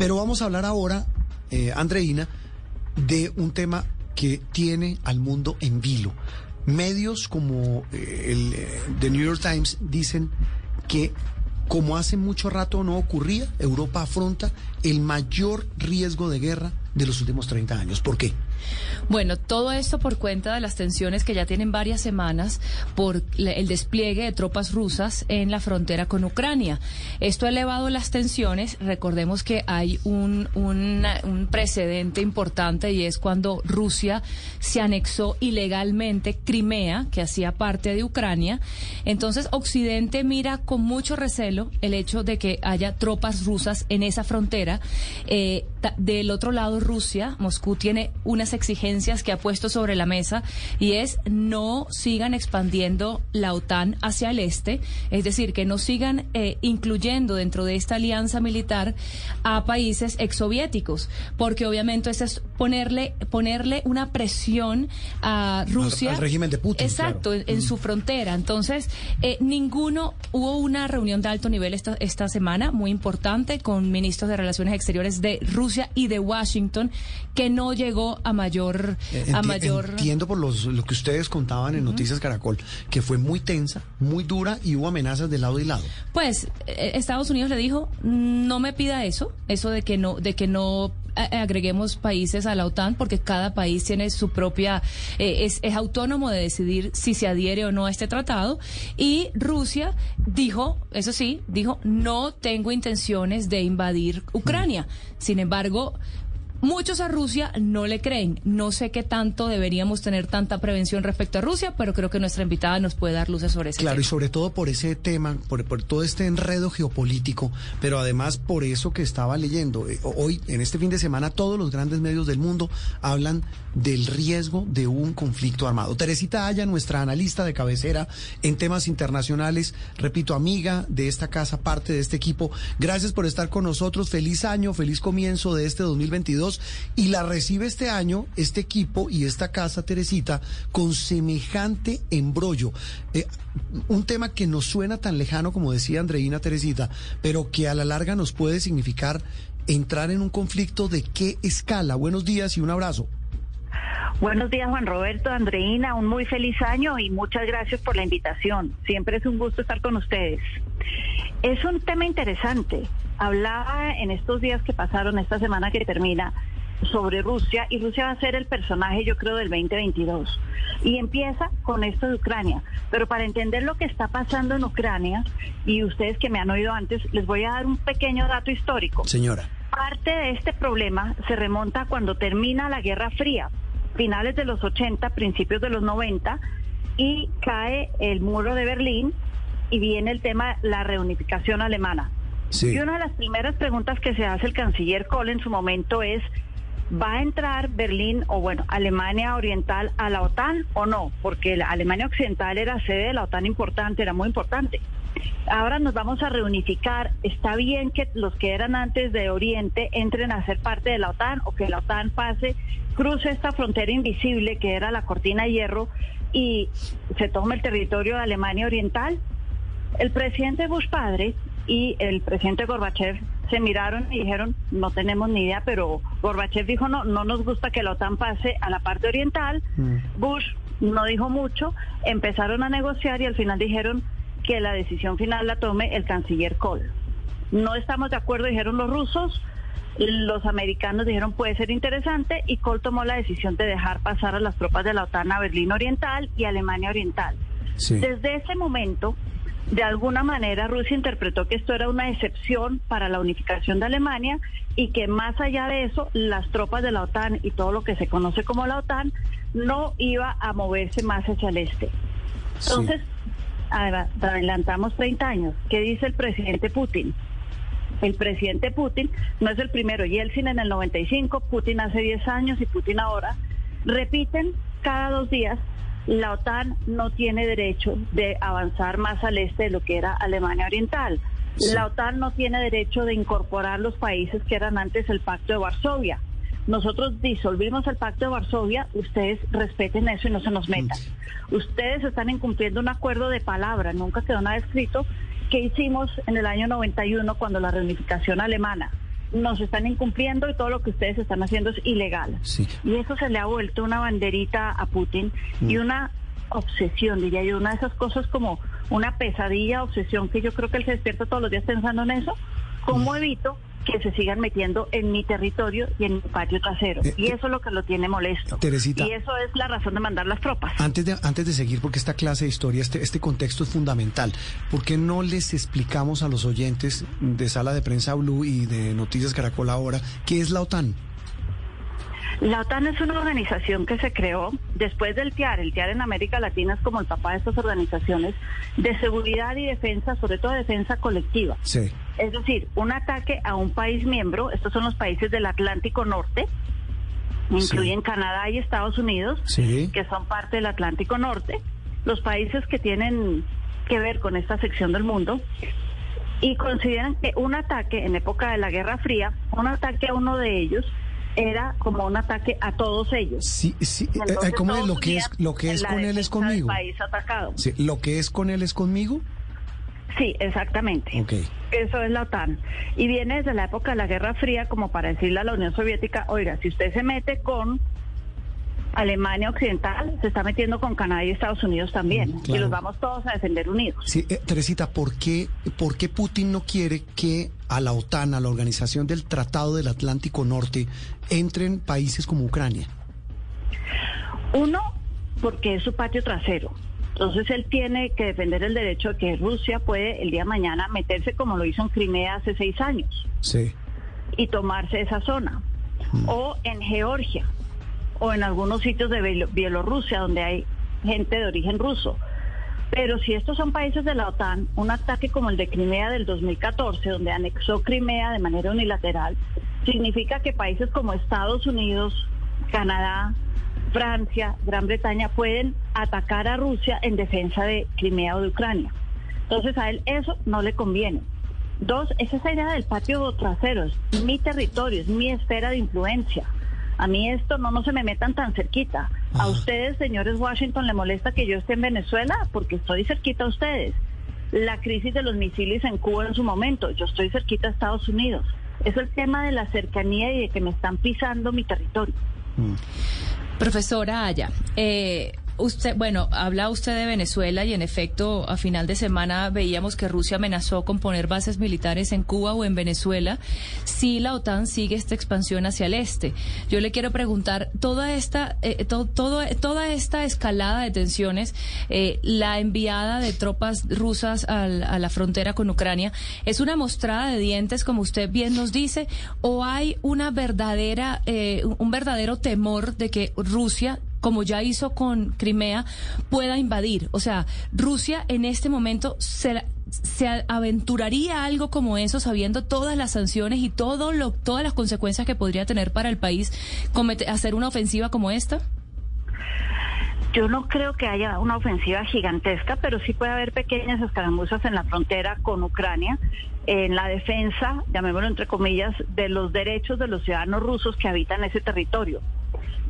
Pero vamos a hablar ahora, eh, Andreina, de un tema que tiene al mundo en vilo. Medios como eh, el eh, The New York Times dicen que como hace mucho rato no ocurría, Europa afronta el mayor riesgo de guerra de los últimos 30 años. ¿Por qué? Bueno, todo esto por cuenta de las tensiones que ya tienen varias semanas por el despliegue de tropas rusas en la frontera con Ucrania. Esto ha elevado las tensiones. Recordemos que hay un, un precedente importante y es cuando Rusia se anexó ilegalmente Crimea, que hacía parte de Ucrania. Entonces, Occidente mira con mucho recelo el hecho de que haya tropas rusas en esa frontera. Eh, del otro lado, Rusia, Moscú tiene unas exigencias que ha puesto sobre la mesa y es no sigan expandiendo la OTAN hacia el este, es decir, que no sigan eh, incluyendo dentro de esta alianza militar a países exsoviéticos, porque obviamente eso es ponerle, ponerle una presión a Rusia. Al, régimen de Putin. Exacto, en, mm. su frontera. Entonces, eh, ninguno, hubo una reunión de alto nivel esta, esta semana muy importante con ministros de Relaciones Exteriores de Rusia y de Washington que no llegó a mayor... a mayor... Entiendo por los, lo que ustedes contaban en Noticias Caracol, que fue muy tensa, muy dura y hubo amenazas de lado y lado. Pues eh, Estados Unidos le dijo, no me pida eso, eso de que no, de que no eh, agreguemos países a la OTAN porque cada país tiene su propia eh, es, es, autónomo de decidir si se adhiere o no a este tratado y Rusia dijo eso sí dijo no tengo intenciones de invadir Ucrania sin embargo Muchos a Rusia no le creen. No sé qué tanto deberíamos tener tanta prevención respecto a Rusia, pero creo que nuestra invitada nos puede dar luces sobre eso. Claro, y sobre todo por ese tema, por, todo este enredo geopolítico, pero además por eso que estaba leyendo. Eh, hoy, en este fin de semana, todos los grandes medios del mundo hablan del riesgo de un conflicto armado. Teresita Aya, nuestra analista de cabecera en temas internacionales, repito, amiga de esta casa, parte de este equipo. Gracias por estar con nosotros. Feliz año, feliz comienzo de este 2022 y la recibe este año este equipo y esta casa, Teresita, con semejante embrollo. Eh, un tema que nos suena tan lejano como decía Andreina Teresita, pero que a la larga nos puede significar entrar en un conflicto de qué escala. Buenos días y un abrazo. Buenos días, Juan Roberto, Andreina, un muy feliz año y muchas gracias por la invitación. Siempre es un gusto estar con ustedes. Es un tema interesante. Hablaba en estos días que pasaron, esta semana que termina, sobre Rusia y Rusia va a ser el personaje yo creo del 2022 y empieza con esto de Ucrania. Pero para entender lo que está pasando en Ucrania y ustedes que me han oído antes les voy a dar un pequeño dato histórico. Señora. Parte de este problema se remonta cuando termina la Guerra Fría finales de los 80 principios de los 90 y cae el muro de Berlín y viene el tema la reunificación alemana. Y una de las primeras preguntas que se hace el canciller Kohl en su momento es, ¿va a entrar Berlín o bueno, Alemania Oriental a la OTAN o no? Porque la Alemania Occidental era sede de la OTAN importante, era muy importante. Ahora nos vamos a reunificar. Está bien que los que eran antes de Oriente entren a ser parte de la OTAN o que la OTAN pase, cruce esta frontera invisible que era la cortina de hierro y se tome el territorio de Alemania Oriental. El presidente Bush padre y el presidente Gorbachev se miraron y dijeron, no tenemos ni idea, pero Gorbachev dijo, no, no nos gusta que la OTAN pase a la parte oriental. Mm. Bush no dijo mucho, empezaron a negociar y al final dijeron que la decisión final la tome el canciller Kohl. No estamos de acuerdo, dijeron los rusos, los americanos dijeron puede ser interesante y Kohl tomó la decisión de dejar pasar a las tropas de la OTAN a Berlín Oriental y Alemania Oriental. Desde ese momento, de alguna manera Rusia interpretó que esto era una excepción para la unificación de Alemania y que más allá de eso las tropas de la OTAN y todo lo que se conoce como la OTAN no iba a moverse más hacia el este. Entonces, adelantamos 30 años. ¿Qué dice el presidente Putin? El presidente Putin no es el primero, Yeltsin en el 95, Putin hace 10 años y Putin ahora, repiten cada dos días la OTAN no tiene derecho de avanzar más al este de lo que era Alemania Oriental. La OTAN no tiene derecho de incorporar los países que eran antes el Pacto de Varsovia. Nosotros disolvimos el Pacto de Varsovia, ustedes respeten eso y no se nos metan. Ustedes están incumpliendo un acuerdo de palabra, nunca quedó nada escrito, que hicimos en el año 91 cuando la reunificación alemana. Nos están incumpliendo y todo lo que ustedes están haciendo es ilegal. Y eso se le ha vuelto una banderita a Putin y mm. una obsesión, diría yo, una de esas cosas como una pesadilla, obsesión, que yo creo que él se despierta todos los días pensando en eso. ¿Cómo mm. evito que se sigan metiendo en mi territorio y en mi patio trasero. Eh, y eso es lo que lo tiene molesto. Teresita, y eso es la razón de mandar las tropas. Antes de, antes de seguir, porque esta clase de historia, este, este contexto es fundamental, ¿por qué no les explicamos a los oyentes de Sala de Prensa Blue y de Noticias Caracol ahora qué es la OTAN? La OTAN es una organización que se creó después del TIAR. El TIAR en América Latina es como el papá de estas organizaciones de seguridad y defensa, sobre todo defensa colectiva. Sí. Es decir, un ataque a un país miembro, estos son los países del Atlántico Norte, incluyen Canadá y Estados Unidos, que son parte del Atlántico Norte, los países que tienen que ver con esta sección del mundo, y consideran que un ataque en época de la Guerra Fría, un ataque a uno de ellos, era como un ataque a todos ellos. Sí, sí, eh, eh, ¿cómo es lo que es lo que es con él es conmigo? País atacado. Sí, lo que es con él es conmigo. Sí, exactamente. Okay. Eso es la OTAN. Y viene desde la época de la Guerra Fría como para decirle a la Unión Soviética, oiga, si usted se mete con Alemania Occidental, se está metiendo con Canadá y Estados Unidos también. Mm, y los vamos todos a defender unidos. Sí, eh, Teresita, ¿por qué, ¿por qué Putin no quiere que a la OTAN, a la Organización del Tratado del Atlántico Norte, entren países como Ucrania? Uno, porque es su patio trasero. Entonces él tiene que defender el derecho de que Rusia puede el día de mañana meterse como lo hizo en Crimea hace seis años. Sí. Y tomarse esa zona. Mm. O en Georgia o en algunos sitios de Bielorrusia donde hay gente de origen ruso. Pero si estos son países de la OTAN, un ataque como el de Crimea del 2014, donde anexó Crimea de manera unilateral, significa que países como Estados Unidos, Canadá, Francia, Gran Bretaña pueden atacar a Rusia en defensa de Crimea o de Ucrania. Entonces a él eso no le conviene. Dos, es esa idea del patio trasero, es mi territorio, es mi esfera de influencia. A mí esto no, no se me metan tan cerquita. A ustedes, señores Washington, le molesta que yo esté en Venezuela porque estoy cerquita a ustedes. La crisis de los misiles en Cuba en su momento, yo estoy cerquita a Estados Unidos. Es el tema de la cercanía y de que me están pisando mi territorio. Mm. Profesora Aya, eh, Usted, bueno, habla usted de Venezuela y en efecto a final de semana veíamos que Rusia amenazó con poner bases militares en Cuba o en Venezuela si la OTAN sigue esta expansión hacia el este. Yo le quiero preguntar toda esta eh, todo, toda esta escalada de tensiones, eh, la enviada de tropas rusas a la frontera con Ucrania es una mostrada de dientes como usted bien nos dice o hay una verdadera eh, un verdadero temor de que Rusia como ya hizo con Crimea, pueda invadir. O sea, Rusia en este momento se, se aventuraría algo como eso, sabiendo todas las sanciones y todo lo, todas las consecuencias que podría tener para el país hacer una ofensiva como esta. Yo no creo que haya una ofensiva gigantesca, pero sí puede haber pequeñas escaramuzas en la frontera con Ucrania, en la defensa, llamémoslo entre comillas, de los derechos de los ciudadanos rusos que habitan ese territorio.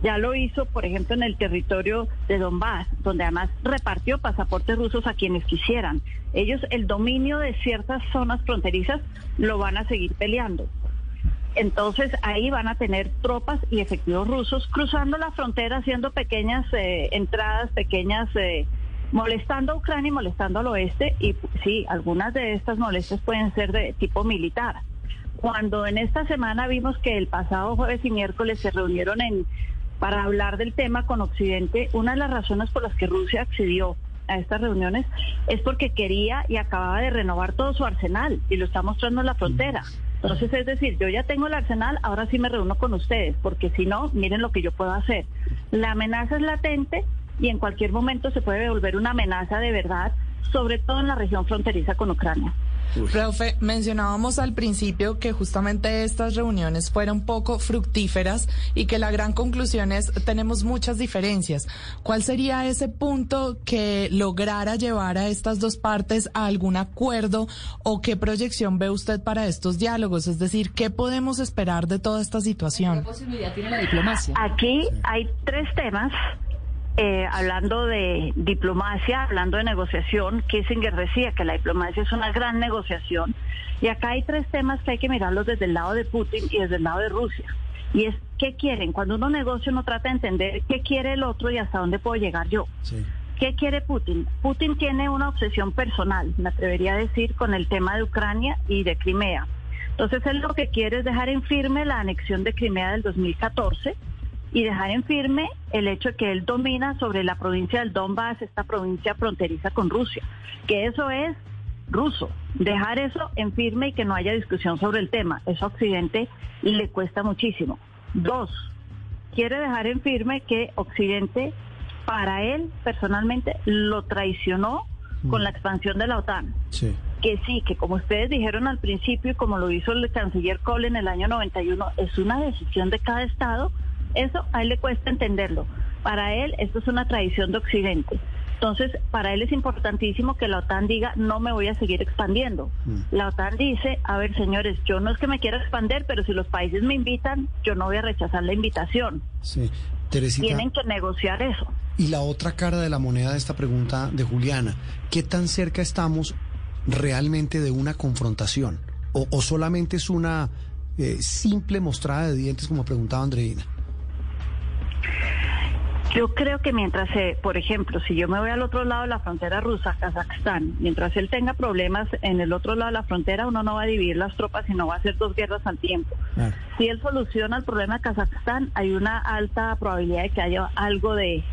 Ya lo hizo, por ejemplo, en el territorio de Donbass, donde además repartió pasaportes rusos a quienes quisieran. Ellos el dominio de ciertas zonas fronterizas lo van a seguir peleando. Entonces ahí van a tener tropas y efectivos rusos cruzando la frontera, haciendo pequeñas eh, entradas, pequeñas, eh, molestando a Ucrania y molestando al oeste. Y sí, algunas de estas molestias pueden ser de tipo militar. Cuando en esta semana vimos que el pasado jueves y miércoles se reunieron en para hablar del tema con Occidente, una de las razones por las que Rusia accedió a estas reuniones es porque quería y acababa de renovar todo su arsenal y lo está mostrando en la frontera. Entonces, es decir, yo ya tengo el arsenal, ahora sí me reúno con ustedes, porque si no, miren lo que yo puedo hacer. La amenaza es latente y en cualquier momento se puede volver una amenaza de verdad, sobre todo en la región fronteriza con Ucrania. Profe, mencionábamos al principio que justamente estas reuniones fueron poco fructíferas y que la gran conclusión es tenemos muchas diferencias. ¿Cuál sería ese punto que lograra llevar a estas dos partes a algún acuerdo o qué proyección ve usted para estos diálogos? Es decir, ¿qué podemos esperar de toda esta situación? ¿Qué posibilidad tiene la diplomacia? Aquí hay tres temas eh, hablando de diplomacia, hablando de negociación, Kissinger decía que la diplomacia es una gran negociación. Y acá hay tres temas que hay que mirarlos desde el lado de Putin y desde el lado de Rusia. Y es qué quieren. Cuando uno negocia, uno trata de entender qué quiere el otro y hasta dónde puedo llegar yo. ¿Qué quiere Putin? Putin tiene una obsesión personal, me atrevería a decir, con el tema de Ucrania y de Crimea. Entonces él lo que quiere es dejar en firme la anexión de Crimea del 2014 y dejar en firme el hecho de que él domina sobre la provincia del Donbass, esta provincia fronteriza con Rusia, que eso es ruso. Dejar eso en firme y que no haya discusión sobre el tema. Eso a Occidente le cuesta muchísimo. Dos, quiere dejar en firme que Occidente para él personalmente lo traicionó con mm. la expansión de la OTAN. Que sí, que como ustedes dijeron al principio y como lo hizo el canciller Kohl en el año 91, es una decisión de cada Estado. Eso a él le cuesta entenderlo. Para él esto es una traición de Occidente. Entonces, para él es importantísimo que la OTAN diga, no me voy a seguir expandiendo. Mm. La OTAN dice, a ver, señores, yo no es que me quiera expandir, pero si los países me invitan, yo no voy a rechazar la invitación. Sí. Tienen que negociar eso. Y la otra cara de la moneda de esta pregunta de Juliana, ¿qué tan cerca estamos realmente de una confrontación? ¿O, solamente es una eh, simple mostrada de dientes, como preguntaba Andreina? Yo creo que mientras, por ejemplo, si yo me voy al otro lado de la frontera rusa, Kazajstán, mientras él tenga problemas en el otro lado de la frontera, uno no va a dividir las tropas, sino va a hacer dos guerras al tiempo. Si él soluciona el problema de Kazajstán, hay una alta probabilidad de que haya algo de,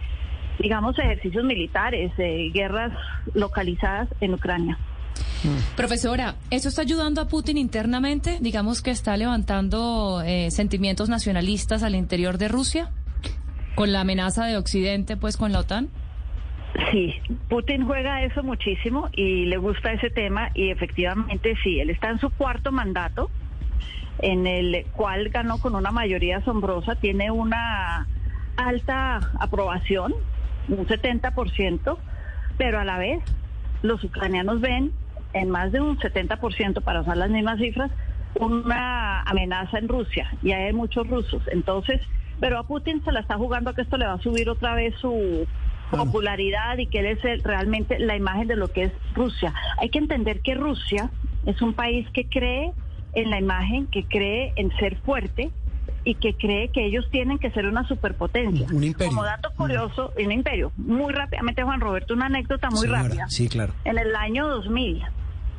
digamos, ejercicios militares, guerras localizadas en Ucrania. Profesora, ¿eso está ayudando a Putin internamente? Digamos que está levantando eh, sentimientos nacionalistas al interior de Rusia con la amenaza de Occidente, pues con la OTAN? Sí, Putin juega eso muchísimo y le gusta ese tema y efectivamente sí, él está en su cuarto mandato, en el cual ganó con una mayoría asombrosa, tiene una alta aprobación, un 70%, pero a la vez los ucranianos ven en más de un 70%, para usar las mismas cifras, una amenaza en Rusia y hay muchos rusos. Entonces, pero a Putin se la está jugando que esto le va a subir otra vez su popularidad y que él es realmente la imagen de lo que es Rusia. Hay que entender que Rusia es un país que cree en la imagen, que cree en ser fuerte y que cree que ellos tienen que ser una superpotencia. Un imperio. Como dato curioso, un imperio. Muy rápidamente, Juan Roberto, una anécdota muy rápida. Sí, claro. En el año 2000,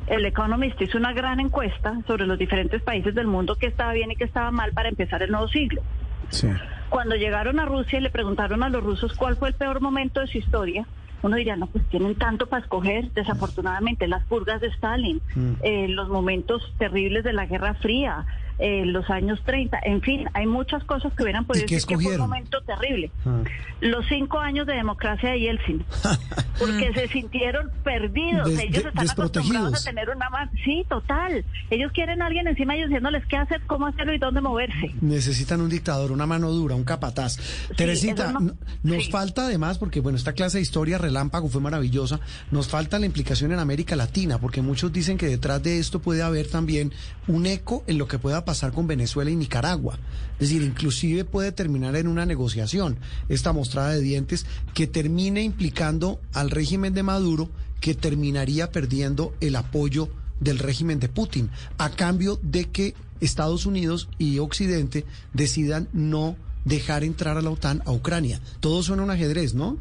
el Economist hizo una gran encuesta sobre los diferentes países del mundo que estaba bien y que estaba mal para empezar el nuevo siglo. Cuando llegaron a Rusia y le preguntaron a los rusos cuál fue el peor momento de su historia, uno diría, no, pues tienen tanto para escoger, desafortunadamente, las purgas de Stalin, mm. eh, los momentos terribles de la Guerra Fría, eh, los años 30, en fin, hay muchas cosas que hubieran podido decir que fue un momento terrible. Ah. Los cinco años de democracia de Yeltsin, porque se sintieron perdidos, ellos están acostumbrados a tener una mano, sí, total, ellos quieren a alguien encima ellos diciéndoles qué hacer, cómo hacerlo y dónde moverse. Necesitan un dictador, una mano dura, un capataz. Teresita, nos falta además, porque bueno, esta clase de historia relámpago fue maravillosa, nos falta la implicación en América Latina, porque muchos dicen que detrás de esto puede haber también un eco en lo que pueda pasar con Venezuela y Nicaragua. Es decir, inclusive puede terminar en una negociación, esta mostrada de dientes, que termine implicando al régimen de Maduro, que terminaría perdiendo el apoyo del régimen de Putin, a cambio de que Estados Unidos y Occidente decidan no dejar entrar a la OTAN a Ucrania. Todo suena un ajedrez, ¿no?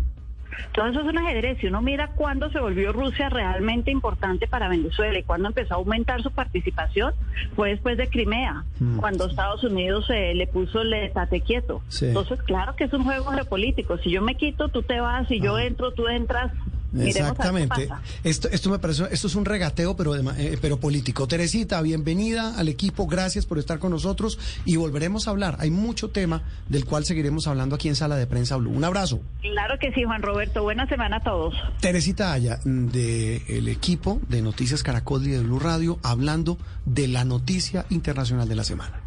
Todo eso es un ajedrez. Si uno mira cuándo se volvió Rusia realmente importante para Venezuela y cuándo empezó a aumentar su participación, fue después de Crimea, mm. cuando Estados Unidos eh, le puso el estate quieto. Entonces, claro que es un juego geopolítico. Si yo me quito, tú te vas, si yo entro, tú entras. Exactamente. Esto, esto me parece, esto es un regateo, pero, eh, pero político. Teresita, bienvenida al equipo, gracias por estar con nosotros y volveremos a hablar. Hay mucho tema del cual seguiremos hablando aquí en Sala de Prensa Blue. Un abrazo. Claro que sí, Juan Roberto. Buena semana a todos. Teresita Aya, del equipo de Noticias Caracol y de Blue Radio, hablando de la noticia internacional de la semana.